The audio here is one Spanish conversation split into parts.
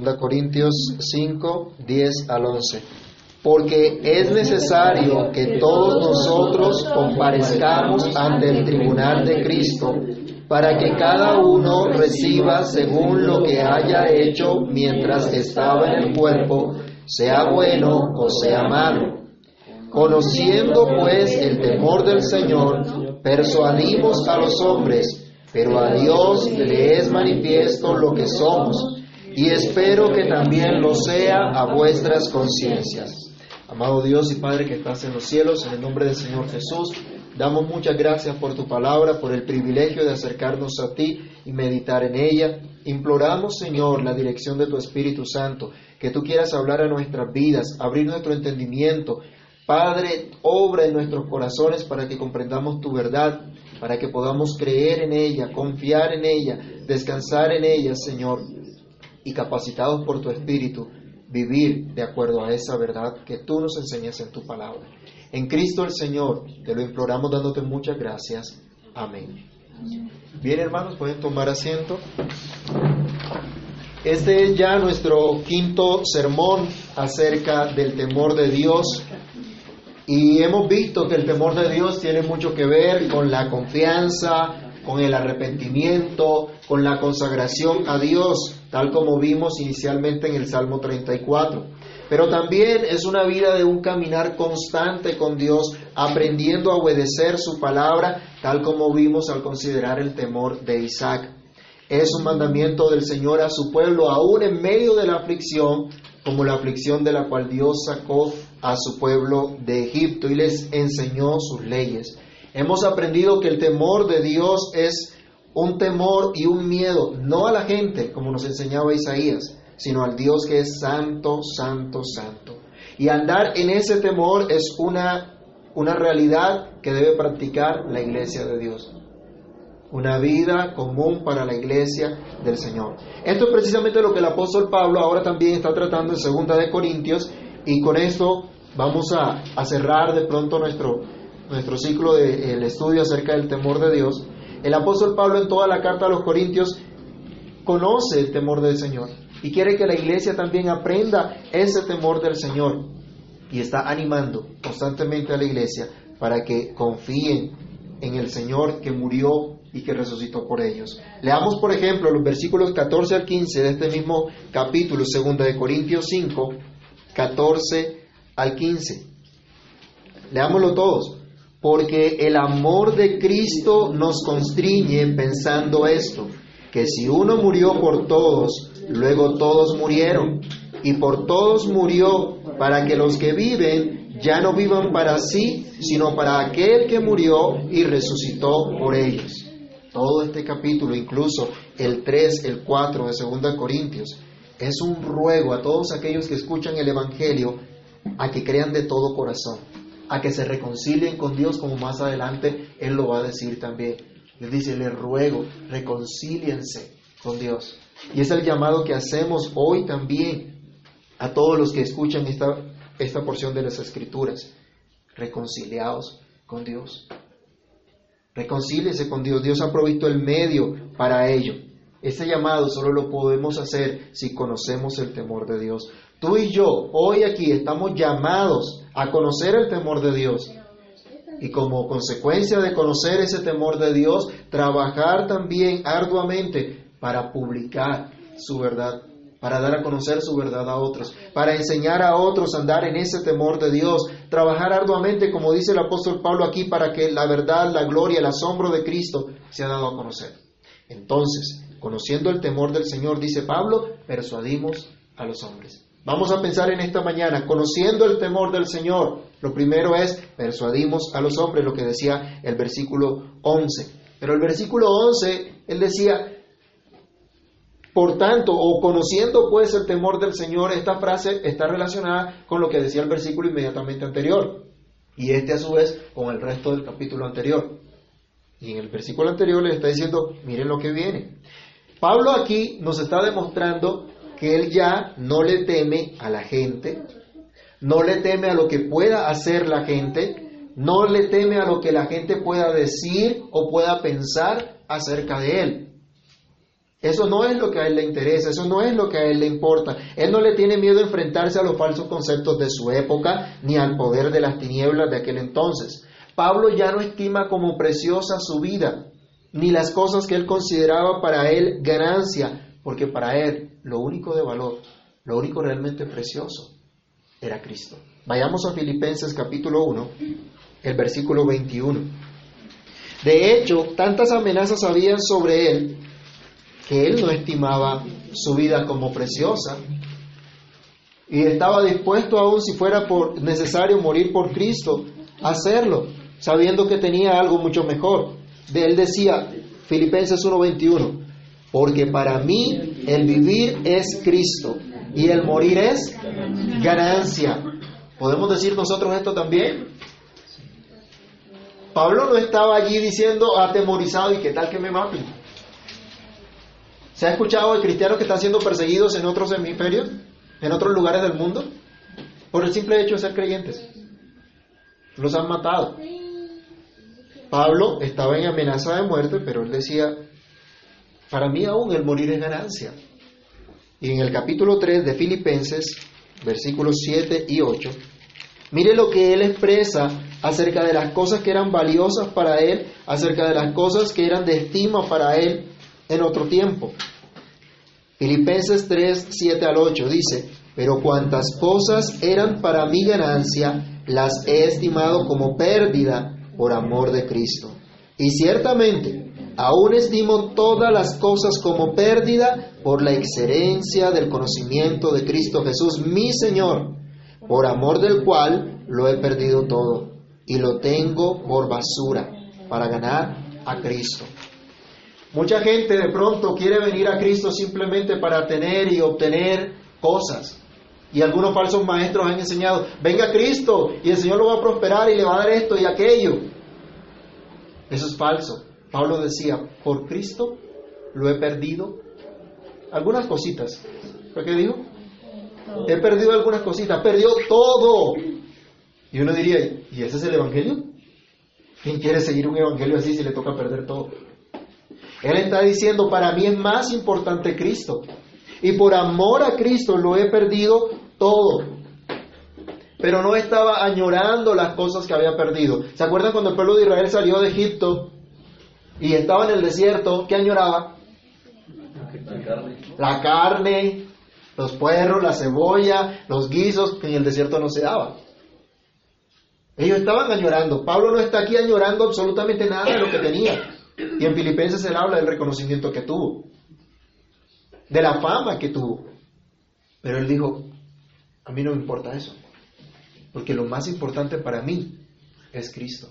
2 Corintios 5, 10 al 11. Porque es necesario que todos nosotros comparezcamos ante el tribunal de Cristo, para que cada uno reciba según lo que haya hecho mientras estaba en el cuerpo, sea bueno o sea malo. Conociendo pues el temor del Señor, persuadimos a los hombres, pero a Dios le es manifiesto lo que somos, y espero que también lo sea a vuestras conciencias. Amado Dios y Padre que estás en los cielos, en el nombre del Señor Jesús, damos muchas gracias por tu palabra, por el privilegio de acercarnos a ti y meditar en ella. Imploramos, Señor, la dirección de tu Espíritu Santo, que tú quieras hablar a nuestras vidas, abrir nuestro entendimiento. Padre, obra en nuestros corazones para que comprendamos tu verdad, para que podamos creer en ella, confiar en ella, descansar en ella, Señor, y capacitados por tu Espíritu vivir de acuerdo a esa verdad que tú nos enseñas en tu palabra. En Cristo el Señor, te lo imploramos dándote muchas gracias. Amén. Bien, hermanos, pueden tomar asiento. Este es ya nuestro quinto sermón acerca del temor de Dios. Y hemos visto que el temor de Dios tiene mucho que ver con la confianza, con el arrepentimiento, con la consagración a Dios tal como vimos inicialmente en el Salmo 34. Pero también es una vida de un caminar constante con Dios, aprendiendo a obedecer su palabra, tal como vimos al considerar el temor de Isaac. Es un mandamiento del Señor a su pueblo, aún en medio de la aflicción, como la aflicción de la cual Dios sacó a su pueblo de Egipto y les enseñó sus leyes. Hemos aprendido que el temor de Dios es un temor y un miedo, no a la gente, como nos enseñaba Isaías, sino al Dios que es santo, santo, santo. Y andar en ese temor es una, una realidad que debe practicar la iglesia de Dios. Una vida común para la iglesia del Señor. Esto es precisamente lo que el apóstol Pablo ahora también está tratando en segunda de Corintios y con esto vamos a, cerrar de pronto nuestro, nuestro ciclo del estudio acerca del temor de Dios. El apóstol Pablo en toda la carta a los Corintios conoce el temor del Señor y quiere que la iglesia también aprenda ese temor del Señor y está animando constantemente a la iglesia para que confíen en el Señor que murió y que resucitó por ellos. Leamos, por ejemplo, los versículos 14 al 15 de este mismo capítulo, 2 de Corintios 5, 14 al 15. Leámoslo todos porque el amor de Cristo nos constriñe pensando esto, que si uno murió por todos, luego todos murieron, y por todos murió para que los que viven ya no vivan para sí, sino para aquel que murió y resucitó por ellos. Todo este capítulo, incluso el 3, el 4 de 2 Corintios, es un ruego a todos aquellos que escuchan el Evangelio a que crean de todo corazón a que se reconcilien con Dios, como más adelante Él lo va a decir también. Les dice, les ruego, reconcíliense con Dios. Y es el llamado que hacemos hoy también a todos los que escuchan esta, esta porción de las Escrituras. Reconciliados con Dios. Reconcíliense con Dios. Dios ha provisto el medio para ello. Este llamado solo lo podemos hacer si conocemos el temor de Dios. Tú y yo hoy aquí estamos llamados a conocer el temor de Dios. Y como consecuencia de conocer ese temor de Dios, trabajar también arduamente para publicar su verdad, para dar a conocer su verdad a otros, para enseñar a otros a andar en ese temor de Dios, trabajar arduamente, como dice el apóstol Pablo aquí, para que la verdad, la gloria, el asombro de Cristo sea dado a conocer. Entonces, conociendo el temor del Señor, dice Pablo, persuadimos a los hombres. Vamos a pensar en esta mañana, conociendo el temor del Señor. Lo primero es, persuadimos a los hombres, lo que decía el versículo 11. Pero el versículo 11, él decía, por tanto, o conociendo pues el temor del Señor, esta frase está relacionada con lo que decía el versículo inmediatamente anterior. Y este a su vez con el resto del capítulo anterior. Y en el versículo anterior le está diciendo, miren lo que viene. Pablo aquí nos está demostrando que él ya no le teme a la gente, no le teme a lo que pueda hacer la gente, no le teme a lo que la gente pueda decir o pueda pensar acerca de él. Eso no es lo que a él le interesa, eso no es lo que a él le importa. Él no le tiene miedo a enfrentarse a los falsos conceptos de su época ni al poder de las tinieblas de aquel entonces. Pablo ya no estima como preciosa su vida, ni las cosas que él consideraba para él ganancia, porque para él lo único de valor, lo único realmente precioso, era Cristo. Vayamos a Filipenses capítulo 1, el versículo 21. De hecho, tantas amenazas habían sobre él que él no estimaba su vida como preciosa y estaba dispuesto aún si fuera por necesario morir por Cristo, hacerlo, sabiendo que tenía algo mucho mejor. Él decía Filipenses 1:21, porque para mí el vivir es Cristo y el morir es ganancia. ¿Podemos decir nosotros esto también? Pablo no estaba allí diciendo atemorizado y qué tal que me maten. ¿Se ha escuchado de cristianos que están siendo perseguidos en otros hemisferios, en otros lugares del mundo, por el simple hecho de ser creyentes? Los han matado. Pablo estaba en amenaza de muerte, pero él decía, para mí aún el morir es ganancia. Y en el capítulo 3 de Filipenses, versículos 7 y 8, mire lo que él expresa acerca de las cosas que eran valiosas para él, acerca de las cosas que eran de estima para él en otro tiempo. Filipenses 3, 7 al 8 dice, pero cuantas cosas eran para mi ganancia, las he estimado como pérdida por amor de Cristo. Y ciertamente, aún estimo todas las cosas como pérdida por la excelencia del conocimiento de Cristo Jesús, mi Señor, por amor del cual lo he perdido todo y lo tengo por basura para ganar a Cristo Mucha gente de pronto quiere venir a Cristo simplemente para tener y obtener cosas. Y algunos falsos maestros han enseñado, venga Cristo y el Señor lo va a prosperar y le va a dar esto y aquello. Eso es falso. Pablo decía, por Cristo lo he perdido algunas cositas. ¿Por qué dijo? He perdido algunas cositas, perdió todo. Y uno diría, ¿y ese es el Evangelio? ¿Quién quiere seguir un Evangelio así si le toca perder todo? Él está diciendo, para mí es más importante Cristo. Y por amor a Cristo lo he perdido todo. Pero no estaba añorando las cosas que había perdido. ¿Se acuerdan cuando el pueblo de Israel salió de Egipto y estaba en el desierto? ¿Qué añoraba? La carne. Los puerros, la cebolla, los guisos, que en el desierto no se daba. Ellos estaban añorando. Pablo no está aquí añorando absolutamente nada de lo que tenía. Y en Filipenses él habla del reconocimiento que tuvo, de la fama que tuvo. Pero él dijo, a mí no me importa eso, porque lo más importante para mí es Cristo.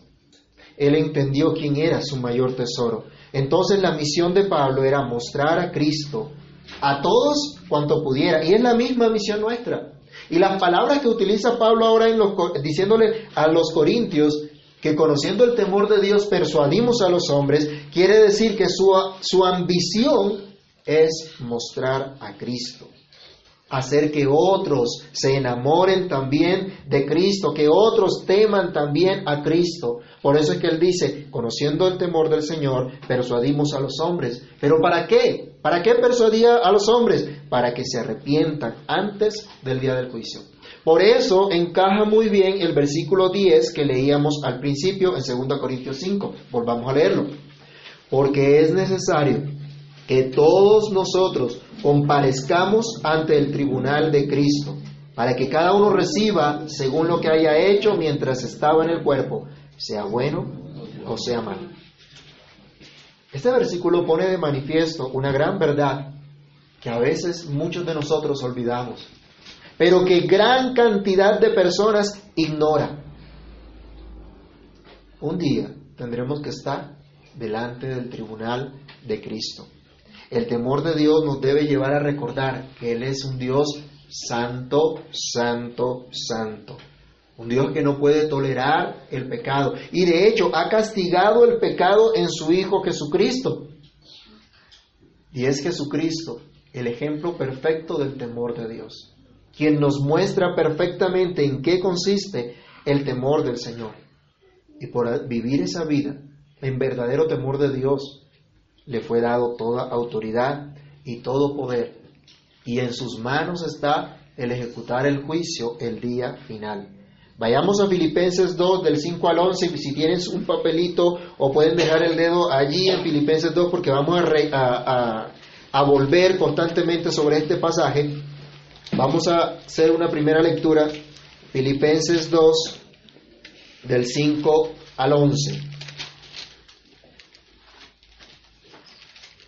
Él entendió quién era su mayor tesoro. Entonces la misión de Pablo era mostrar a Cristo a todos cuanto pudiera. Y es la misma misión nuestra. Y las palabras que utiliza Pablo ahora en los, diciéndole a los corintios que conociendo el temor de Dios persuadimos a los hombres, quiere decir que su, su ambición es mostrar a Cristo, hacer que otros se enamoren también de Cristo, que otros teman también a Cristo. Por eso es que él dice, conociendo el temor del Señor, persuadimos a los hombres. ¿Pero para qué? ¿Para qué persuadía a los hombres? Para que se arrepientan antes del día del juicio. Por eso encaja muy bien el versículo 10 que leíamos al principio en 2 Corintios 5. Volvamos a leerlo. Porque es necesario que todos nosotros comparezcamos ante el tribunal de Cristo, para que cada uno reciba según lo que haya hecho mientras estaba en el cuerpo, sea bueno o sea malo. Este versículo pone de manifiesto una gran verdad que a veces muchos de nosotros olvidamos pero que gran cantidad de personas ignora. Un día tendremos que estar delante del tribunal de Cristo. El temor de Dios nos debe llevar a recordar que Él es un Dios santo, santo, santo. Un Dios que no puede tolerar el pecado. Y de hecho ha castigado el pecado en su Hijo Jesucristo. Y es Jesucristo el ejemplo perfecto del temor de Dios quien nos muestra perfectamente en qué consiste el temor del Señor. Y por vivir esa vida en verdadero temor de Dios, le fue dado toda autoridad, y todo poder, y en sus manos está el ejecutar el juicio el día final. Vayamos a Filipenses 2 del 5 al 11 y si tienes un papelito o pueden dejar el dedo allí en Filipenses 2 porque vamos a, a volver constantemente sobre este pasaje. Vamos a hacer una primera lectura, Filipenses 2 del 5 al 11.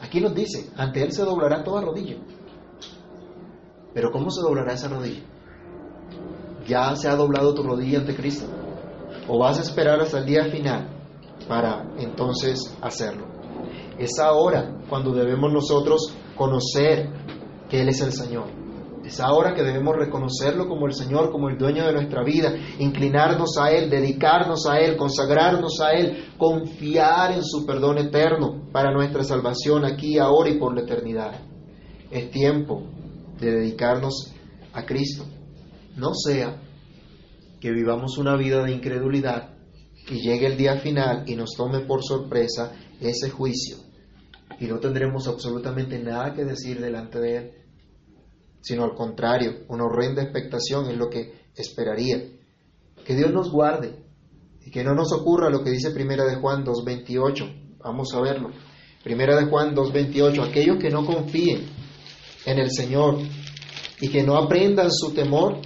Aquí nos dice, ante Él se doblará toda rodilla. Pero ¿cómo se doblará esa rodilla? ¿Ya se ha doblado tu rodilla ante Cristo? ¿O vas a esperar hasta el día final para entonces hacerlo? Es ahora cuando debemos nosotros conocer que Él es el Señor. Es ahora que debemos reconocerlo como el Señor, como el dueño de nuestra vida, inclinarnos a Él, dedicarnos a Él, consagrarnos a Él, confiar en su perdón eterno para nuestra salvación aquí, ahora y por la eternidad. Es tiempo de dedicarnos a Cristo. No sea que vivamos una vida de incredulidad y llegue el día final y nos tome por sorpresa ese juicio y no tendremos absolutamente nada que decir delante de Él sino al contrario, una horrenda expectación es lo que esperaría. Que Dios nos guarde y que no nos ocurra lo que dice Primera de Juan 2.28. Vamos a verlo. Primera de Juan 2.28. Aquellos que no confíen en el Señor y que no aprendan su temor,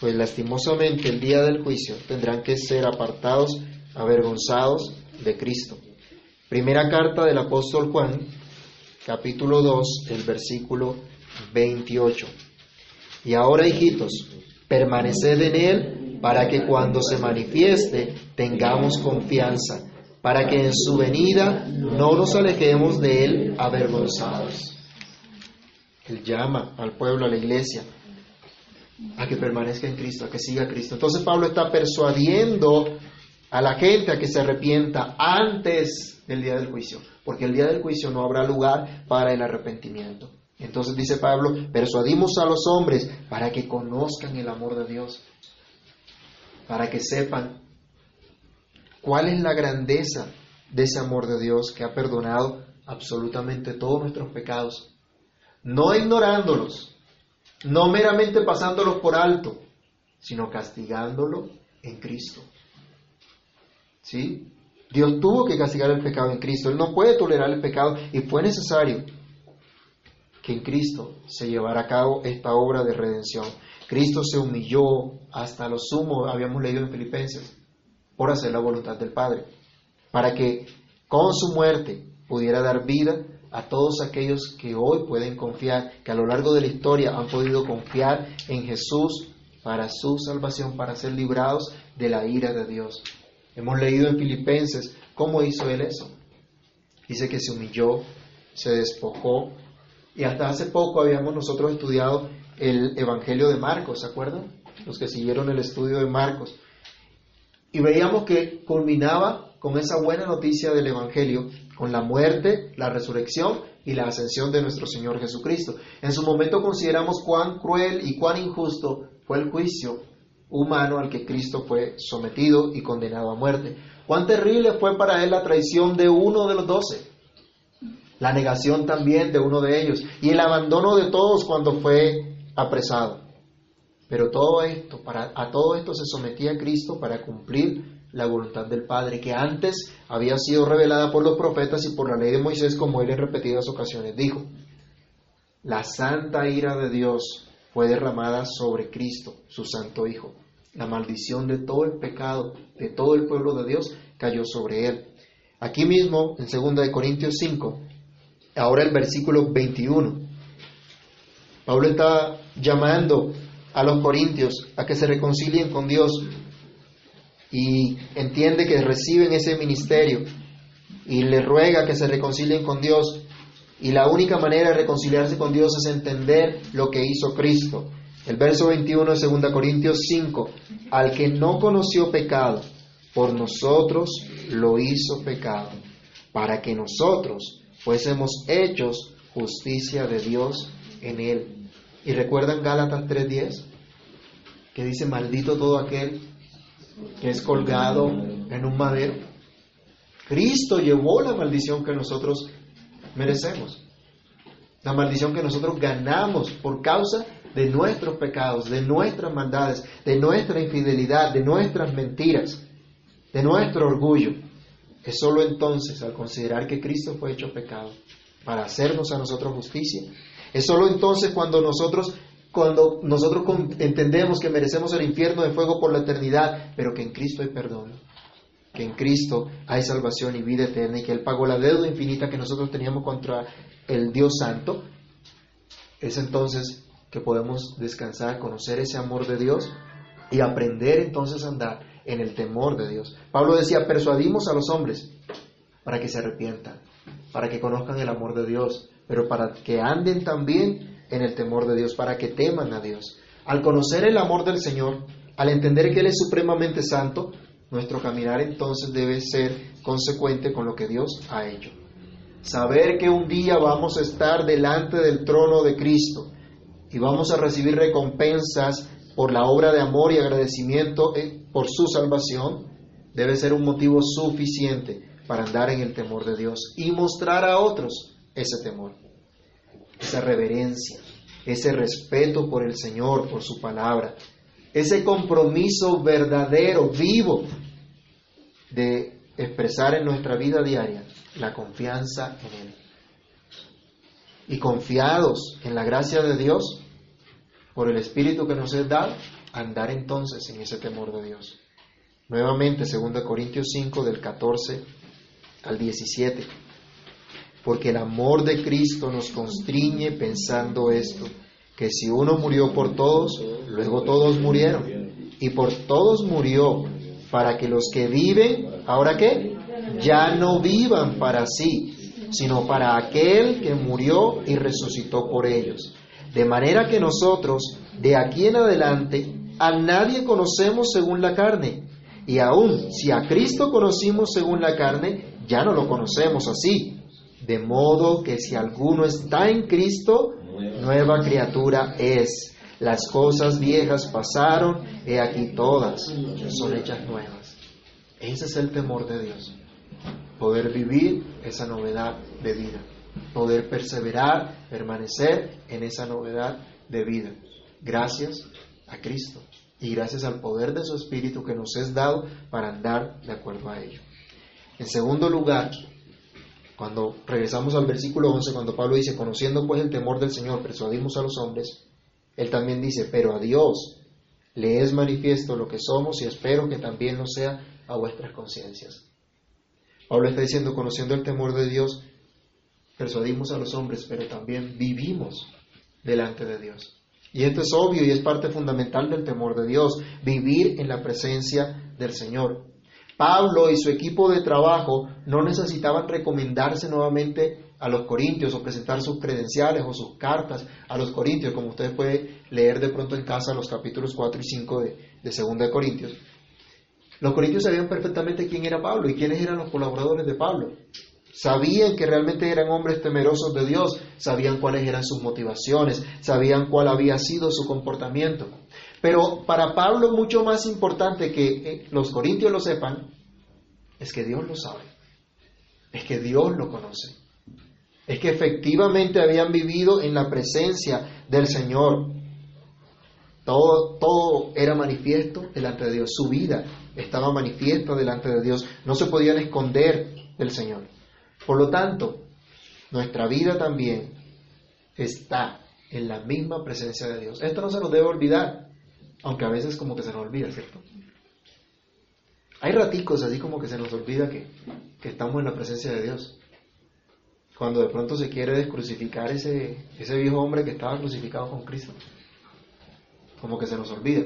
pues lastimosamente el día del juicio tendrán que ser apartados, avergonzados de Cristo. Primera carta del apóstol Juan, capítulo 2, el versículo 28. Y ahora, hijitos, permaneced en Él para que cuando se manifieste tengamos confianza, para que en su venida no nos alejemos de Él avergonzados. Él llama al pueblo, a la iglesia, a que permanezca en Cristo, a que siga a Cristo. Entonces Pablo está persuadiendo a la gente a que se arrepienta antes del día del juicio, porque el día del juicio no habrá lugar para el arrepentimiento. Entonces dice Pablo, persuadimos a los hombres para que conozcan el amor de Dios, para que sepan cuál es la grandeza de ese amor de Dios que ha perdonado absolutamente todos nuestros pecados, no ignorándolos, no meramente pasándolos por alto, sino castigándolo en Cristo. ¿Sí? Dios tuvo que castigar el pecado en Cristo, Él no puede tolerar el pecado y fue necesario que en Cristo se llevara a cabo esta obra de redención. Cristo se humilló hasta lo sumo, habíamos leído en Filipenses, por hacer la voluntad del Padre, para que con su muerte pudiera dar vida a todos aquellos que hoy pueden confiar, que a lo largo de la historia han podido confiar en Jesús para su salvación, para ser librados de la ira de Dios. Hemos leído en Filipenses cómo hizo Él eso. Dice que se humilló, se despojó, y hasta hace poco habíamos nosotros estudiado el Evangelio de Marcos, ¿se acuerdan? Los que siguieron el estudio de Marcos. Y veíamos que culminaba con esa buena noticia del Evangelio, con la muerte, la resurrección y la ascensión de nuestro Señor Jesucristo. En su momento consideramos cuán cruel y cuán injusto fue el juicio humano al que Cristo fue sometido y condenado a muerte. Cuán terrible fue para él la traición de uno de los doce la negación también de uno de ellos y el abandono de todos cuando fue apresado. Pero todo esto, a todo esto se sometía Cristo para cumplir la voluntad del Padre, que antes había sido revelada por los profetas y por la ley de Moisés, como él en repetidas ocasiones dijo. La santa ira de Dios fue derramada sobre Cristo, su Santo Hijo. La maldición de todo el pecado de todo el pueblo de Dios cayó sobre él. Aquí mismo, en 2 Corintios 5, ahora el versículo 21, Pablo está llamando a los corintios a que se reconcilien con Dios y entiende que reciben ese ministerio y le ruega que se reconcilien con Dios. Y la única manera de reconciliarse con Dios es entender lo que hizo Cristo. El verso 21 de 2 Corintios 5, al que no conoció pecado, por nosotros lo hizo pecado, para que nosotros fuésemos hechos justicia de Dios en él. ¿Y recuerdan Gálatas 3:10? Que dice, maldito todo aquel que es colgado en un madero. Cristo llevó la maldición que nosotros merecemos. La maldición que nosotros ganamos por causa de nuestros pecados, de nuestras maldades, de nuestra infidelidad, de nuestras mentiras, de nuestro orgullo. Es solo entonces, al considerar que Cristo fue hecho pecado, para hacernos a nosotros justicia, es solo entonces cuando nosotros cuando nosotros entendemos que merecemos el infierno de fuego por la eternidad, pero que en Cristo hay perdón, que en Cristo hay salvación y vida eterna y que Él pagó la deuda infinita que nosotros teníamos contra el Dios Santo, es entonces que podemos descansar, conocer ese amor de Dios y aprender entonces a andar en el temor de Dios. Pablo decía, persuadimos a los hombres para que se arrepientan, para que conozcan el amor de Dios, pero para que anden también en el temor de Dios, para que teman a Dios. Al conocer el amor del Señor, al entender que Él es supremamente santo, nuestro caminar entonces debe ser consecuente con lo que Dios ha hecho. Saber que un día vamos a estar delante del trono de Cristo y vamos a recibir recompensas por la obra de amor y agradecimiento eh, por su salvación, debe ser un motivo suficiente para andar en el temor de Dios y mostrar a otros ese temor esa reverencia, ese respeto por el Señor, por su palabra, ese compromiso verdadero, vivo, de expresar en nuestra vida diaria la confianza en Él. Y confiados en la gracia de Dios, por el Espíritu que nos es dado, andar entonces en ese temor de Dios. Nuevamente, 2 Corintios 5, del 14 al 17 porque el amor de Cristo nos constriñe pensando esto, que si uno murió por todos, luego todos murieron, y por todos murió, para que los que viven, ¿ahora qué? Ya no vivan para sí, sino para aquel que murió y resucitó por ellos. De manera que nosotros, de aquí en adelante, a nadie conocemos según la carne. Y aun si a Cristo conocimos según la carne, ya no lo conocemos así. De modo que si alguno está en Cristo, nueva criatura es. Las cosas viejas pasaron, he aquí todas son hechas nuevas. Ese es el temor de Dios. Poder vivir esa novedad de vida. Poder perseverar, permanecer en esa novedad de vida. Gracias a Cristo y gracias al poder de su Espíritu que nos es dado para andar de acuerdo a ello. En segundo lugar, cuando regresamos al versículo 11, cuando Pablo dice, conociendo pues el temor del Señor, persuadimos a los hombres, él también dice, pero a Dios le es manifiesto lo que somos y espero que también lo sea a vuestras conciencias. Pablo está diciendo, conociendo el temor de Dios, persuadimos a los hombres, pero también vivimos delante de Dios. Y esto es obvio y es parte fundamental del temor de Dios, vivir en la presencia del Señor. Pablo y su equipo de trabajo no necesitaban recomendarse nuevamente a los corintios o presentar sus credenciales o sus cartas a los corintios, como ustedes pueden leer de pronto en casa los capítulos 4 y 5 de, de 2 de Corintios. Los corintios sabían perfectamente quién era Pablo y quiénes eran los colaboradores de Pablo. Sabían que realmente eran hombres temerosos de Dios, sabían cuáles eran sus motivaciones, sabían cuál había sido su comportamiento. Pero para Pablo mucho más importante que eh, los corintios lo sepan es que Dios lo sabe, es que Dios lo conoce, es que efectivamente habían vivido en la presencia del Señor. Todo, todo era manifiesto delante de Dios, su vida estaba manifiesta delante de Dios, no se podían esconder del Señor. Por lo tanto, nuestra vida también está en la misma presencia de Dios. Esto no se nos debe olvidar, aunque a veces como que se nos olvida, ¿cierto? Hay raticos así como que se nos olvida que, que estamos en la presencia de Dios. Cuando de pronto se quiere descrucificar ese, ese viejo hombre que estaba crucificado con Cristo. Como que se nos olvida.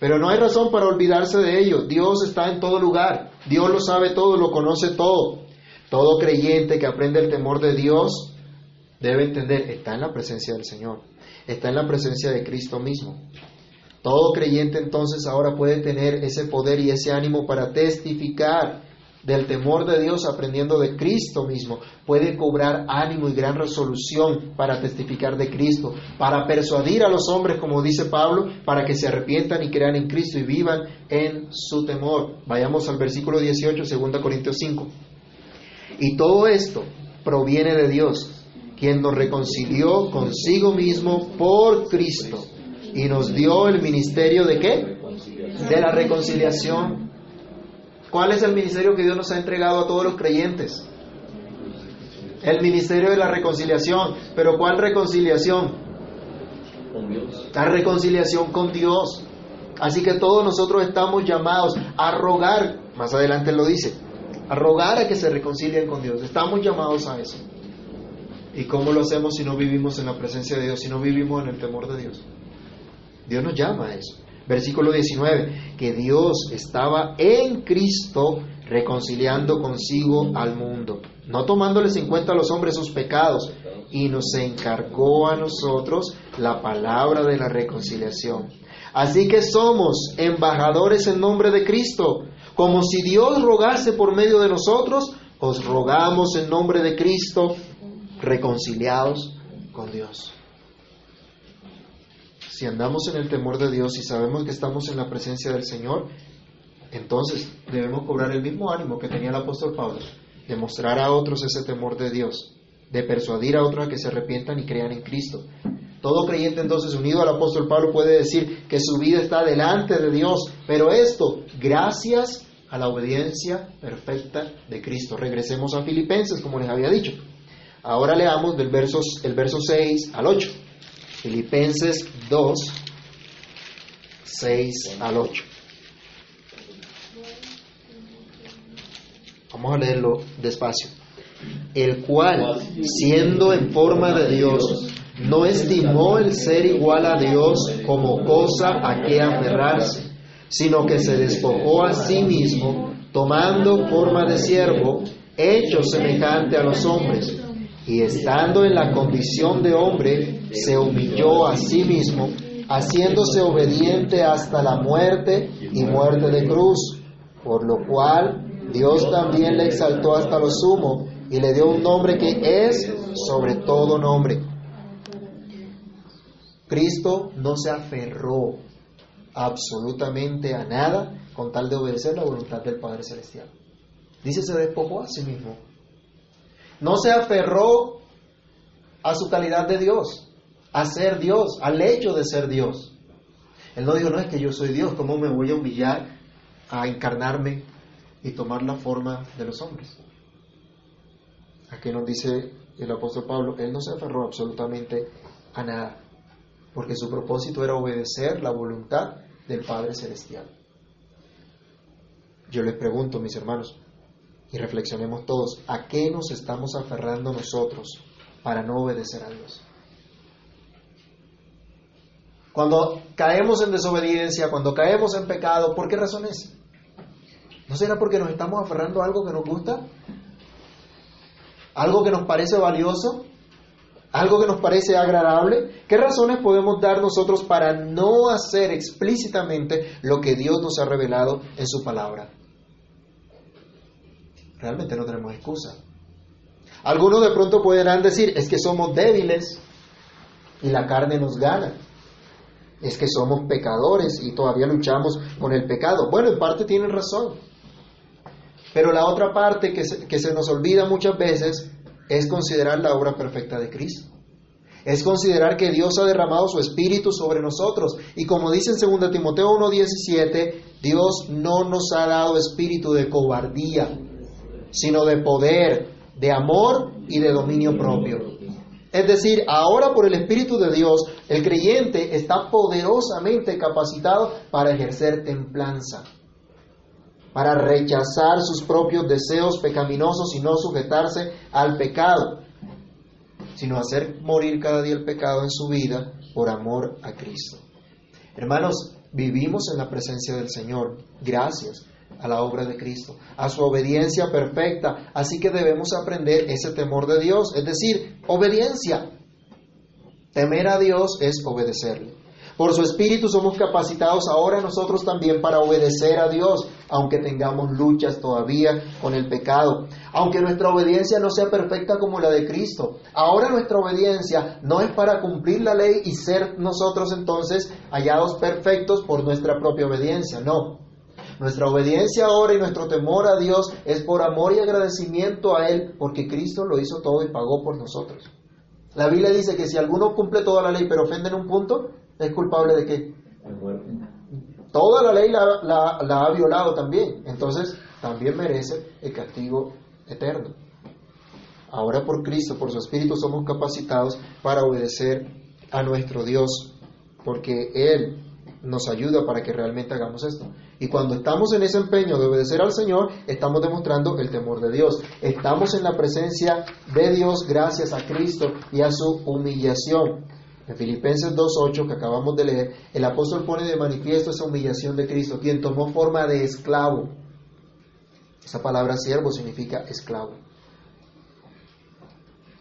Pero no hay razón para olvidarse de ello. Dios está en todo lugar. Dios lo sabe todo, lo conoce todo. Todo creyente que aprende el temor de Dios debe entender, está en la presencia del Señor. Está en la presencia de Cristo mismo. Todo creyente entonces ahora puede tener ese poder y ese ánimo para testificar del temor de Dios aprendiendo de Cristo mismo, puede cobrar ánimo y gran resolución para testificar de Cristo, para persuadir a los hombres, como dice Pablo, para que se arrepientan y crean en Cristo y vivan en su temor. Vayamos al versículo 18, 2 Corintios 5. Y todo esto proviene de Dios, quien nos reconcilió consigo mismo por Cristo y nos dio el ministerio de qué? De la reconciliación ¿Cuál es el ministerio que Dios nos ha entregado a todos los creyentes? El ministerio de la reconciliación. ¿Pero cuál reconciliación? La reconciliación con Dios. Así que todos nosotros estamos llamados a rogar, más adelante lo dice, a rogar a que se reconcilien con Dios. Estamos llamados a eso. ¿Y cómo lo hacemos si no vivimos en la presencia de Dios, si no vivimos en el temor de Dios? Dios nos llama a eso. Versículo 19, que Dios estaba en Cristo reconciliando consigo al mundo, no tomándoles en cuenta a los hombres sus pecados, y nos encargó a nosotros la palabra de la reconciliación. Así que somos embajadores en nombre de Cristo, como si Dios rogase por medio de nosotros, os rogamos en nombre de Cristo, reconciliados con Dios si andamos en el temor de Dios y sabemos que estamos en la presencia del Señor, entonces debemos cobrar el mismo ánimo que tenía el apóstol Pablo, de mostrar a otros ese temor de Dios, de persuadir a otros a que se arrepientan y crean en Cristo. Todo creyente entonces unido al apóstol Pablo puede decir que su vida está delante de Dios, pero esto gracias a la obediencia perfecta de Cristo. Regresemos a Filipenses, como les había dicho. Ahora leamos del versos, el verso 6 al 8. Filipenses 2, 6 al 8. Vamos a leerlo despacio. El cual, siendo en forma de Dios, no estimó el ser igual a Dios como cosa a que aferrarse, sino que se despojó a sí mismo, tomando forma de siervo, hecho semejante a los hombres y estando en la condición de hombre, se humilló a sí mismo, haciéndose obediente hasta la muerte y muerte de cruz, por lo cual Dios también le exaltó hasta lo sumo y le dio un nombre que es sobre todo nombre. Cristo no se aferró absolutamente a nada con tal de obedecer la voluntad del Padre Celestial. Dice, se despojó a sí mismo no se aferró a su calidad de Dios, a ser Dios, al hecho de ser Dios. Él no dijo, no es que yo soy Dios, ¿cómo me voy a humillar a encarnarme y tomar la forma de los hombres? Aquí nos dice el apóstol Pablo, él no se aferró absolutamente a nada, porque su propósito era obedecer la voluntad del Padre Celestial. Yo les pregunto, mis hermanos, y reflexionemos todos, ¿a qué nos estamos aferrando nosotros para no obedecer a Dios? Cuando caemos en desobediencia, cuando caemos en pecado, ¿por qué razones? ¿No será porque nos estamos aferrando a algo que nos gusta? ¿Algo que nos parece valioso? ¿Algo que nos parece agradable? ¿Qué razones podemos dar nosotros para no hacer explícitamente lo que Dios nos ha revelado en su palabra? realmente no tenemos excusa. Algunos de pronto podrán decir, es que somos débiles y la carne nos gana. Es que somos pecadores y todavía luchamos con el pecado. Bueno, en parte tienen razón. Pero la otra parte que se, que se nos olvida muchas veces es considerar la obra perfecta de Cristo. Es considerar que Dios ha derramado su espíritu sobre nosotros. Y como dice en 2 Timoteo 1.17, Dios no nos ha dado espíritu de cobardía, sino de poder, de amor y de dominio propio. Es decir, ahora por el Espíritu de Dios, el creyente está poderosamente capacitado para ejercer templanza, para rechazar sus propios deseos pecaminosos y no sujetarse al pecado, sino hacer morir cada día el pecado en su vida por amor a Cristo. Hermanos, vivimos en la presencia del Señor, gracias a la obra de Cristo, a su obediencia perfecta. Así que debemos aprender ese temor de Dios, es decir, obediencia. Temer a Dios es obedecerle. Por su Espíritu somos capacitados ahora nosotros también para obedecer a Dios, aunque tengamos luchas todavía con el pecado, aunque nuestra obediencia no sea perfecta como la de Cristo. Ahora nuestra obediencia no es para cumplir la ley y ser nosotros entonces hallados perfectos por nuestra propia obediencia, no. Nuestra obediencia ahora y nuestro temor a Dios es por amor y agradecimiento a Él, porque Cristo lo hizo todo y pagó por nosotros. La Biblia dice que si alguno cumple toda la ley pero ofende en un punto, es culpable de qué? Toda la ley la, ha violado también, entonces también merece el castigo eterno. Ahora por Cristo, por su Espíritu, somos capacitados para obedecer a nuestro Dios, porque Él nos ayuda para que realmente hagamos esto. Y cuando estamos en ese empeño de obedecer al Señor, estamos demostrando el temor de Dios. Estamos en la presencia de Dios gracias a Cristo y a su humillación. En Filipenses 2.8 que acabamos de leer, el apóstol pone de manifiesto esa humillación de Cristo, quien tomó forma de esclavo. Esa palabra siervo significa esclavo.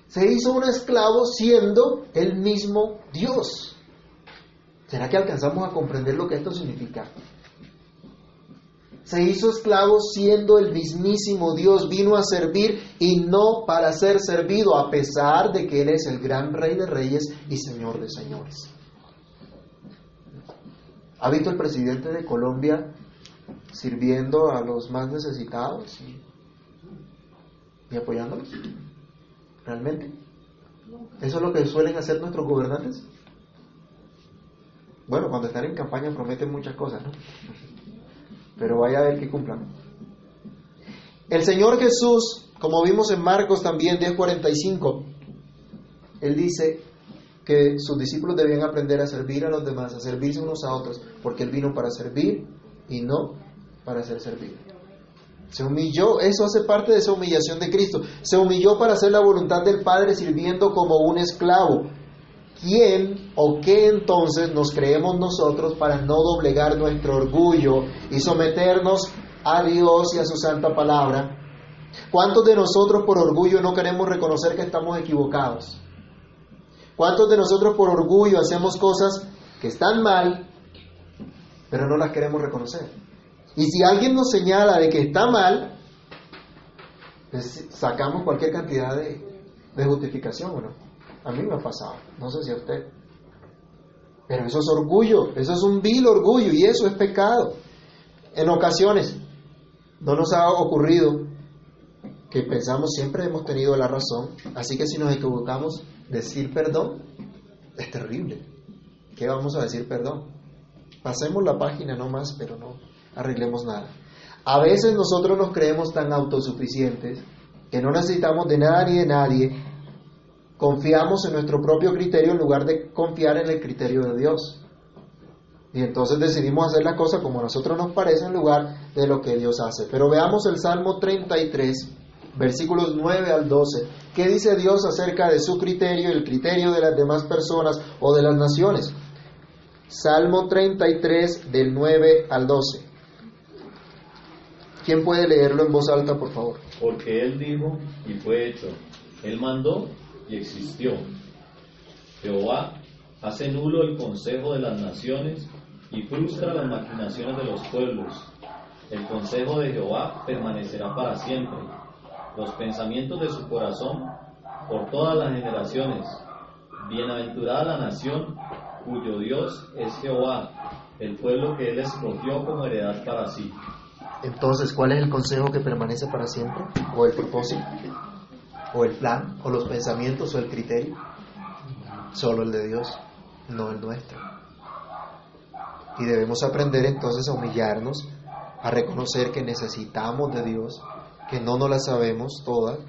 Se hizo un esclavo siendo el mismo Dios. ¿Será que alcanzamos a comprender lo que esto significa? Se hizo esclavo siendo el mismísimo Dios, vino a servir y no para ser servido, a pesar de que Él es el gran Rey de Reyes y Señor de Señores. ¿Ha visto el presidente de Colombia sirviendo a los más necesitados y, y apoyándolos? ¿Realmente? ¿Eso es lo que suelen hacer nuestros gobernantes? Bueno, cuando están en campaña prometen muchas cosas, ¿no? Pero vaya a ver que cumplan. El Señor Jesús, como vimos en Marcos también 10:45, Él dice que sus discípulos debían aprender a servir a los demás, a servirse unos a otros, porque Él vino para servir y no para ser servido. Se humilló, eso hace parte de esa humillación de Cristo. Se humilló para hacer la voluntad del Padre sirviendo como un esclavo. ¿Quién o qué entonces nos creemos nosotros para no doblegar nuestro orgullo y someternos a Dios y a su santa palabra? ¿Cuántos de nosotros por orgullo no queremos reconocer que estamos equivocados? ¿Cuántos de nosotros por orgullo hacemos cosas que están mal, pero no las queremos reconocer? Y si alguien nos señala de que está mal, pues sacamos cualquier cantidad de, de justificación, ¿o no? A mí me ha pasado, no sé si a usted. Pero eso es orgullo, eso es un vil orgullo y eso es pecado. En ocasiones no nos ha ocurrido que pensamos siempre hemos tenido la razón, así que si nos equivocamos, decir perdón es terrible. ¿Qué vamos a decir perdón? Pasemos la página no más, pero no arreglemos nada. A veces nosotros nos creemos tan autosuficientes que no necesitamos de nada ni de nadie confiamos en nuestro propio criterio en lugar de confiar en el criterio de Dios. Y entonces decidimos hacer las cosas como a nosotros nos parece en lugar de lo que Dios hace. Pero veamos el Salmo 33, versículos 9 al 12. ¿Qué dice Dios acerca de su criterio y el criterio de las demás personas o de las naciones? Salmo 33 del 9 al 12. ¿Quién puede leerlo en voz alta, por favor? Porque Él dijo y fue hecho. Él mandó y existió. Jehová hace nulo el consejo de las naciones y frustra las maquinaciones de los pueblos. El consejo de Jehová permanecerá para siempre. Los pensamientos de su corazón por todas las generaciones. Bienaventurada la nación cuyo Dios es Jehová, el pueblo que él escogió como heredad para sí. Entonces, ¿cuál es el consejo que permanece para siempre? ¿O el propósito? O el plan, o los pensamientos, o el criterio. Solo el de Dios, no el nuestro. Y debemos aprender entonces a humillarnos, a reconocer que necesitamos de Dios, que no nos las sabemos todas,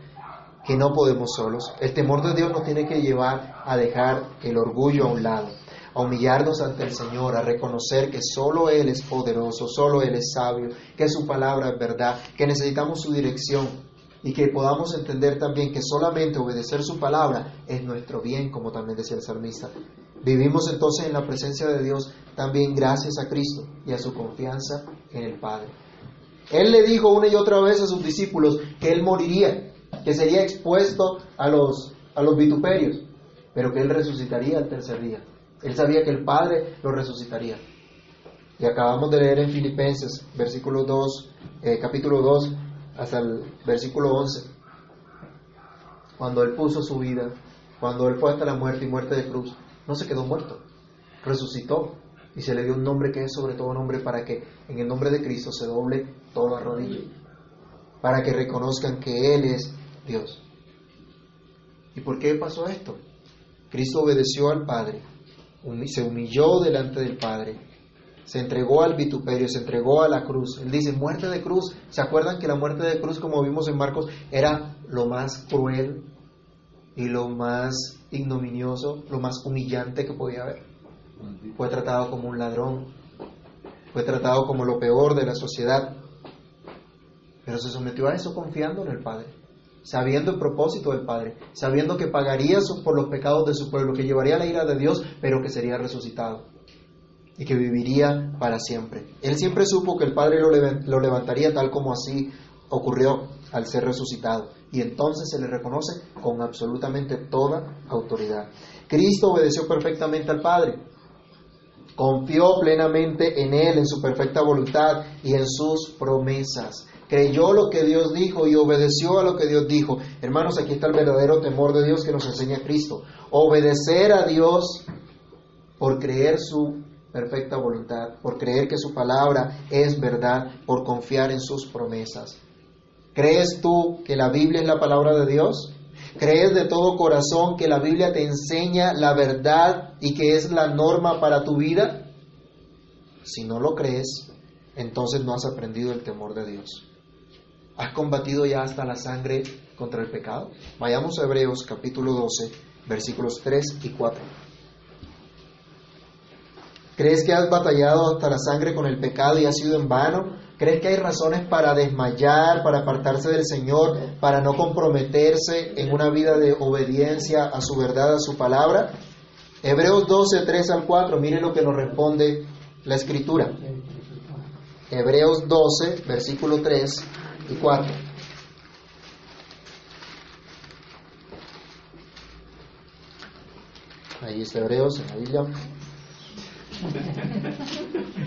que no podemos solos. El temor de Dios nos tiene que llevar a dejar el orgullo a un lado, a humillarnos ante el Señor, a reconocer que solo Él es poderoso, solo Él es sabio, que su palabra es verdad, que necesitamos su dirección y que podamos entender también que solamente obedecer su palabra es nuestro bien, como también decía el salmista. Vivimos entonces en la presencia de Dios también gracias a Cristo y a su confianza en el Padre. Él le dijo una y otra vez a sus discípulos que Él moriría, que sería expuesto a los, a los vituperios, pero que Él resucitaría al tercer día. Él sabía que el Padre lo resucitaría. Y acabamos de leer en Filipenses, versículo 2, eh, capítulo 2, hasta el versículo 11, cuando Él puso su vida, cuando Él fue hasta la muerte y muerte de cruz, no se quedó muerto, resucitó y se le dio un nombre que es sobre todo nombre para que en el nombre de Cristo se doble toda rodilla, para que reconozcan que Él es Dios. ¿Y por qué pasó esto? Cristo obedeció al Padre, se humilló delante del Padre, se entregó al vituperio, se entregó a la cruz. Él dice, muerte de cruz. ¿Se acuerdan que la muerte de cruz, como vimos en Marcos, era lo más cruel y lo más ignominioso, lo más humillante que podía haber? Fue tratado como un ladrón, fue tratado como lo peor de la sociedad, pero se sometió a eso confiando en el Padre, sabiendo el propósito del Padre, sabiendo que pagaría por los pecados de su pueblo, que llevaría la ira de Dios, pero que sería resucitado y que viviría para siempre. Él siempre supo que el Padre lo levantaría tal como así ocurrió al ser resucitado. Y entonces se le reconoce con absolutamente toda autoridad. Cristo obedeció perfectamente al Padre. Confió plenamente en Él, en su perfecta voluntad y en sus promesas. Creyó lo que Dios dijo y obedeció a lo que Dios dijo. Hermanos, aquí está el verdadero temor de Dios que nos enseña Cristo. Obedecer a Dios por creer su perfecta voluntad, por creer que su palabra es verdad, por confiar en sus promesas. ¿Crees tú que la Biblia es la palabra de Dios? ¿Crees de todo corazón que la Biblia te enseña la verdad y que es la norma para tu vida? Si no lo crees, entonces no has aprendido el temor de Dios. ¿Has combatido ya hasta la sangre contra el pecado? Vayamos a Hebreos capítulo 12, versículos 3 y 4. ¿Crees que has batallado hasta la sangre con el pecado y ha sido en vano? ¿Crees que hay razones para desmayar, para apartarse del Señor, para no comprometerse en una vida de obediencia a su verdad, a su palabra? Hebreos 12, 3 al 4, miren lo que nos responde la Escritura. Hebreos 12, versículo 3 y 4. Ahí está Hebreos en la Biblia.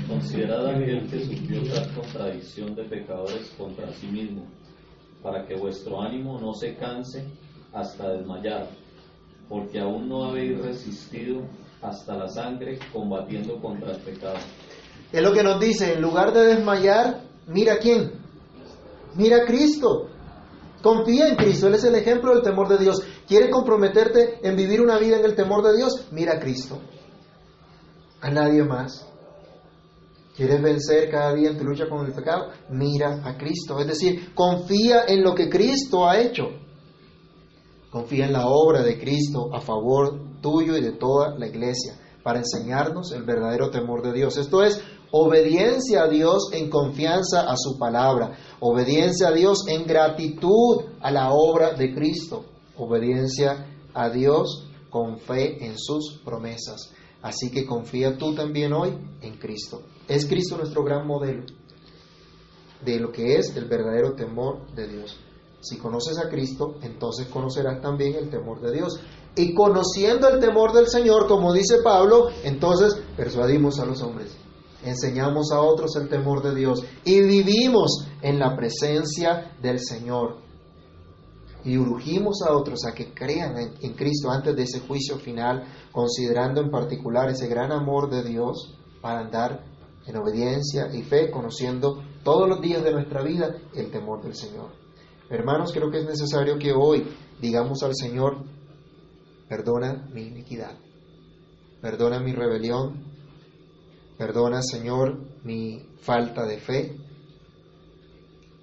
Considerad aquel que sufrió tal contradicción de pecadores contra sí mismo, para que vuestro ánimo no se canse hasta desmayar, porque aún no habéis resistido hasta la sangre combatiendo contra el pecado. Es lo que nos dice, en lugar de desmayar, mira quién, mira a Cristo. Confía en Cristo, Él es el ejemplo del temor de Dios. ¿Quieres comprometerte en vivir una vida en el temor de Dios? Mira a Cristo a nadie más. ¿Quieres vencer cada día en tu lucha con el pecado? Mira a Cristo. Es decir, confía en lo que Cristo ha hecho. Confía en la obra de Cristo a favor tuyo y de toda la iglesia para enseñarnos el verdadero temor de Dios. Esto es obediencia a Dios en confianza a su palabra. Obediencia a Dios en gratitud a la obra de Cristo. Obediencia a Dios con fe en sus promesas. Así que confía tú también hoy en Cristo. Es Cristo nuestro gran modelo de lo que es el verdadero temor de Dios. Si conoces a Cristo, entonces conocerás también el temor de Dios. Y conociendo el temor del Señor, como dice Pablo, entonces persuadimos a los hombres, enseñamos a otros el temor de Dios y vivimos en la presencia del Señor y urgimos a otros a que crean en, Cristo antes de ese juicio final, considerando en particular ese gran amor de Dios para andar en obediencia y fe, conociendo todos los días de nuestra vida el temor del Señor. Hermanos, creo que es necesario que hoy digamos al Señor, perdona mi iniquidad, perdona mi rebelión, perdona, Señor, mi falta de fe,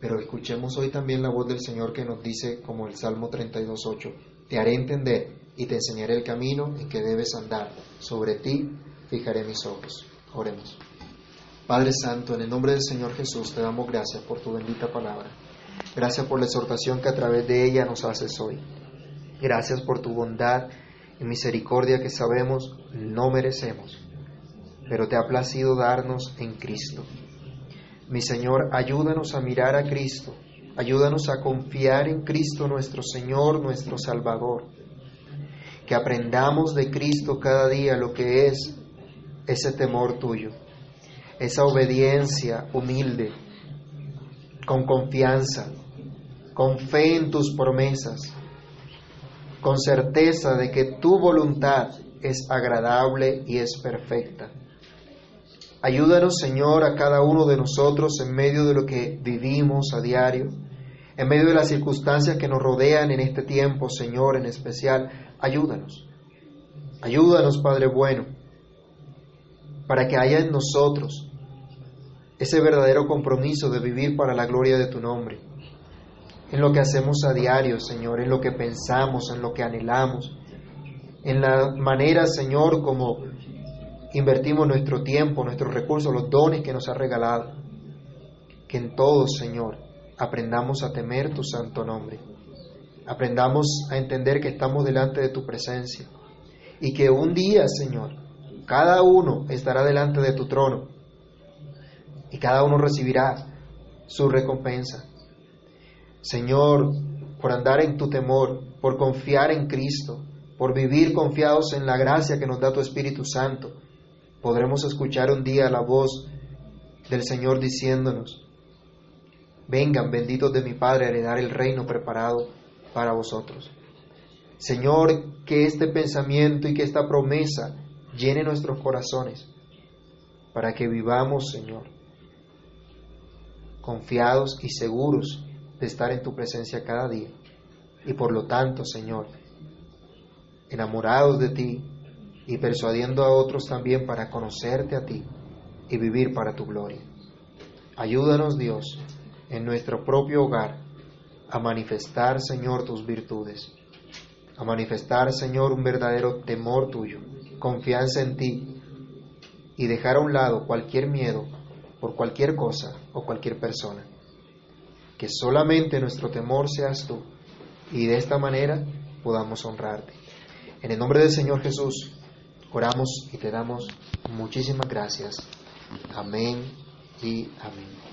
Pero escuchemos hoy también la voz del Señor que nos dice, como el Salmo 32.8, te haré entender y te enseñaré el camino en que debes andar. Sobre ti fijaré mis ojos. Oremos. Padre Santo, en el nombre del Señor Jesús te damos gracias por tu bendita palabra. Gracias por la exhortación que a través de ella nos haces hoy. Gracias por tu bondad y misericordia que sabemos no merecemos, pero te ha placido darnos en Cristo. Mi Señor, ayúdanos a mirar a Cristo, ayúdanos a confiar en Cristo nuestro Señor, nuestro Salvador. Que aprendamos de Cristo cada día lo que es ese temor tuyo, esa obediencia humilde, con confianza, con fe en tus promesas, con certeza de que tu voluntad es agradable y es perfecta. Ayúdanos, Señor, a cada uno de nosotros en medio de lo que vivimos a diario, en medio de las circunstancias que nos rodean en este tiempo, Señor, en especial. Ayúdanos. Ayúdanos, Padre bueno, para que haya en nosotros ese verdadero compromiso de vivir para la gloria de tu nombre en lo que hacemos a diario, Señor, en lo que pensamos, en lo que anhelamos, en la manera, Señor, como invertimos nuestro tiempo, nuestros recursos, los dones que nos ha regalado. Que en todo, Señor, aprendamos a temer tu santo nombre. Aprendamos a entender que estamos delante de tu presencia y que un día, Señor, cada uno estará delante de tu trono y cada uno recibirá su recompensa. Señor, por andar en tu temor, por confiar en Cristo, por vivir confiados en la gracia que nos da tu Espíritu Santo, podremos escuchar un día la voz del Señor diciéndonos, vengan benditos de mi Padre a heredar el reino preparado para vosotros. Señor, que este pensamiento y que esta promesa llene nuestros corazones para que vivamos, Señor, confiados y seguros de estar en tu presencia cada día. Y por lo tanto, Señor, enamorados de ti y persuadiendo a otros también para conocerte a ti y vivir para tu gloria. Ayúdanos, Dios, en nuestro propio hogar a manifestar, Señor, tus virtudes, a manifestar, Señor, un verdadero temor tuyo, confianza en ti y dejar a un lado cualquier miedo por cualquier cosa o cualquier persona que solamente nuestro temor seas tú y de esta manera podamos honrarte. En el nombre del Señor Jesús, oramos y te damos muchísimas gracias. Amén y amén.